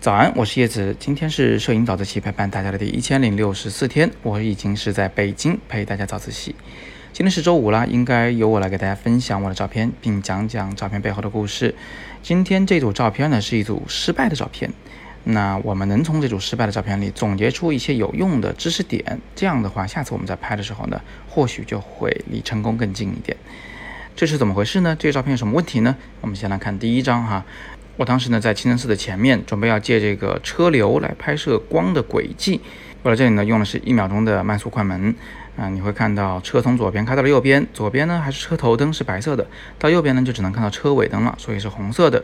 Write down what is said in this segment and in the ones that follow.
早安，我是叶子，今天是摄影早自习陪伴大家的第一千零六十四天，我已经是在北京陪大家早自习。今天是周五啦，应该由我来给大家分享我的照片，并讲讲照片背后的故事。今天这组照片呢，是一组失败的照片。那我们能从这组失败的照片里总结出一些有用的知识点，这样的话，下次我们在拍的时候呢，或许就会离成功更近一点。这是怎么回事呢？这个照片有什么问题呢？我们先来看第一张哈。我当时呢在清真寺的前面，准备要借这个车流来拍摄光的轨迹。我在这里呢用的是一秒钟的慢速快门啊，你会看到车从左边开到了右边，左边呢还是车头灯是白色的，到右边呢就只能看到车尾灯了，所以是红色的。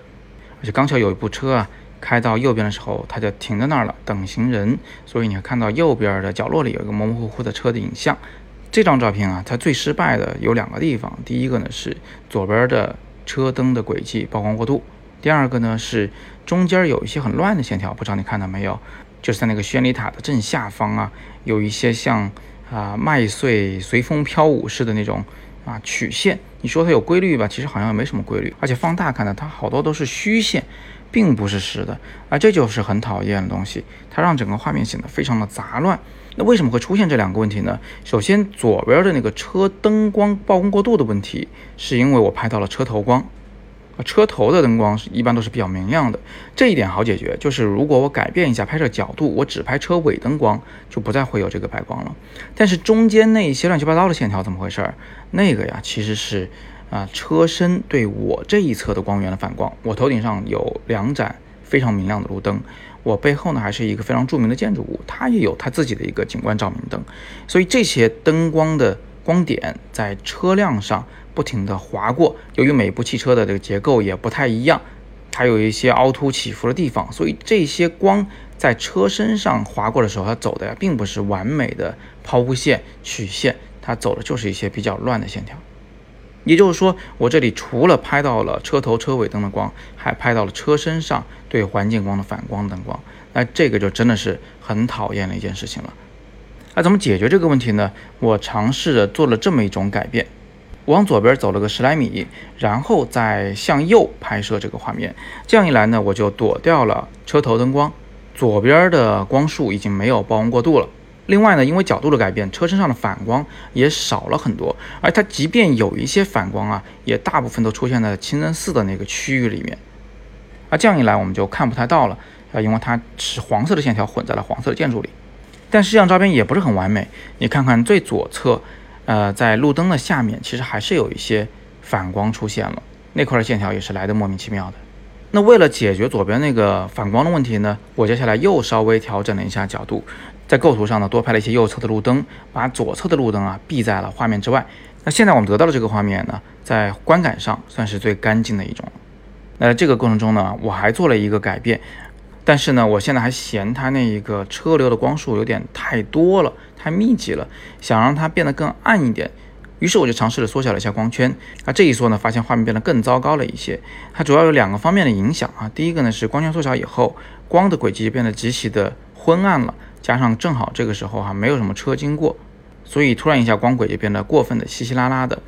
而且刚巧有一部车啊开到右边的时候，它就停在那儿了，等行人，所以你会看到右边的角落里有一个模模糊糊的车的影像。这张照片啊，它最失败的有两个地方，第一个呢是左边的车灯的轨迹曝光过度。第二个呢是中间有一些很乱的线条，不知道你看到没有？就是在那个宣礼塔的正下方啊，有一些像啊麦穗随风飘舞似的那种啊曲线。你说它有规律吧？其实好像也没什么规律。而且放大看呢，它好多都是虚线，并不是实的啊，这就是很讨厌的东西。它让整个画面显得非常的杂乱。那为什么会出现这两个问题呢？首先，左边的那个车灯光曝光过度的问题，是因为我拍到了车头光。车头的灯光是一般都是比较明亮的，这一点好解决，就是如果我改变一下拍摄角度，我只拍车尾灯光，就不再会有这个白光了。但是中间那一些乱七八糟的线条怎么回事儿？那个呀，其实是啊车身对我这一侧的光源的反光。我头顶上有两盏非常明亮的路灯，我背后呢还是一个非常著名的建筑物，它也有它自己的一个景观照明灯，所以这些灯光的光点在车辆上。不停地划过，由于每部汽车的这个结构也不太一样，它有一些凹凸起伏的地方，所以这些光在车身上划过的时候，它走的呀并不是完美的抛物线曲线，它走的就是一些比较乱的线条。也就是说，我这里除了拍到了车头车尾灯的光，还拍到了车身上对环境光的反光灯光，那这个就真的是很讨厌的一件事情了。那怎么解决这个问题呢？我尝试着做了这么一种改变。往左边走了个十来米，然后再向右拍摄这个画面。这样一来呢，我就躲掉了车头灯光，左边的光束已经没有曝光过度了。另外呢，因为角度的改变，车身上的反光也少了很多。而它即便有一些反光啊，也大部分都出现在清真寺的那个区域里面。啊，这样一来我们就看不太到了啊，因为它是黄色的线条混在了黄色的建筑里。但实际上照片也不是很完美，你看看最左侧。呃，在路灯的下面，其实还是有一些反光出现了，那块的线条也是来的莫名其妙的。那为了解决左边那个反光的问题呢，我接下来又稍微调整了一下角度，在构图上呢多拍了一些右侧的路灯，把左侧的路灯啊避在了画面之外。那现在我们得到的这个画面呢，在观感上算是最干净的一种。那这个过程中呢，我还做了一个改变。但是呢，我现在还嫌它那一个车流的光束有点太多了，太密集了，想让它变得更暗一点。于是我就尝试着缩小了一下光圈。啊，这一缩呢，发现画面变得更糟糕了一些。它主要有两个方面的影响啊。第一个呢是光圈缩小以后，光的轨迹变得极其的昏暗了，加上正好这个时候哈没有什么车经过，所以突然一下光轨就变得过分的稀稀拉拉的。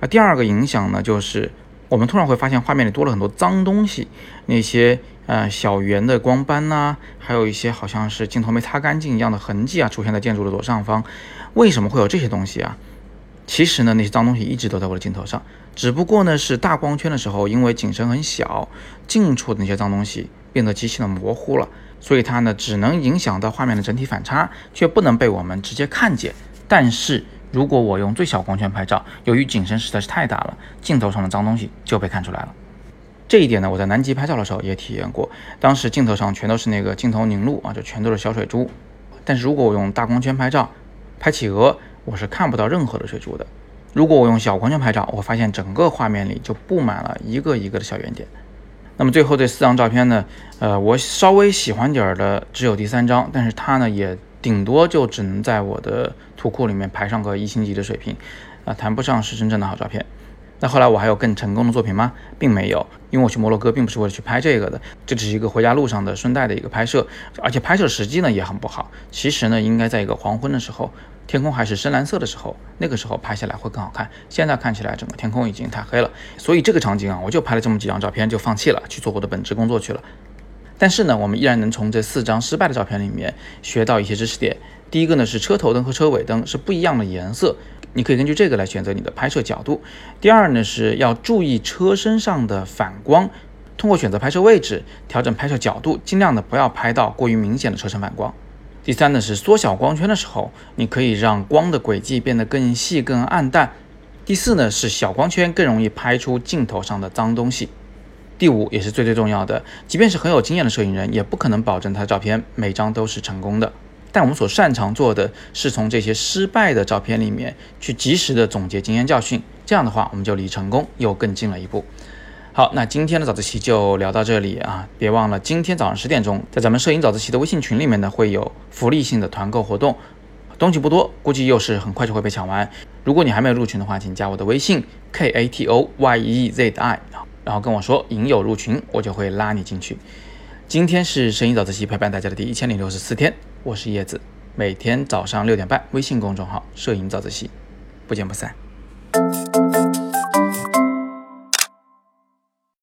啊，第二个影响呢就是我们突然会发现画面里多了很多脏东西，那些。呃，小圆的光斑呐，还有一些好像是镜头没擦干净一样的痕迹啊，出现在建筑的左上方。为什么会有这些东西啊？其实呢，那些脏东西一直都在我的镜头上，只不过呢是大光圈的时候，因为景深很小，近处的那些脏东西变得极其的模糊了，所以它呢只能影响到画面的整体反差，却不能被我们直接看见。但是如果我用最小光圈拍照，由于景深实在是太大了，镜头上的脏东西就被看出来了。这一点呢，我在南极拍照的时候也体验过。当时镜头上全都是那个镜头凝露啊，就全都是小水珠。但是如果我用大光圈拍照，拍企鹅，我是看不到任何的水珠的。如果我用小光圈拍照，我发现整个画面里就布满了一个一个的小圆点。那么最后这四张照片呢，呃，我稍微喜欢点儿的只有第三张，但是它呢也顶多就只能在我的图库里面排上个一星级的水平，啊，谈不上是真正的好照片。那后来我还有更成功的作品吗？并没有，因为我去摩洛哥并不是为了去拍这个的，这只是一个回家路上的顺带的一个拍摄，而且拍摄时机呢也很不好。其实呢，应该在一个黄昏的时候，天空还是深蓝色的时候，那个时候拍下来会更好看。现在看起来整个天空已经太黑了，所以这个场景啊，我就拍了这么几张照片就放弃了，去做我的本职工作去了。但是呢，我们依然能从这四张失败的照片里面学到一些知识点。第一个呢是车头灯和车尾灯是不一样的颜色。你可以根据这个来选择你的拍摄角度。第二呢，是要注意车身上的反光，通过选择拍摄位置、调整拍摄角度，尽量的不要拍到过于明显的车身反光。第三呢，是缩小光圈的时候，你可以让光的轨迹变得更细、更暗淡。第四呢，是小光圈更容易拍出镜头上的脏东西。第五也是最最重要的，即便是很有经验的摄影人，也不可能保证他的照片每张都是成功的。但我们所擅长做的是从这些失败的照片里面去及时的总结经验教训，这样的话我们就离成功又更近了一步。好，那今天的早自习就聊到这里啊，别忘了今天早上十点钟在咱们摄影早自习的微信群里面呢会有福利性的团购活动，东西不多，估计又是很快就会被抢完。如果你还没有入群的话，请加我的微信 k a t o y e z i，然后跟我说影友入群，我就会拉你进去。今天是摄影早自习陪伴大家的第一千零六十四天。我是叶子，每天早上六点半，微信公众号“摄影早自习”，不见不散。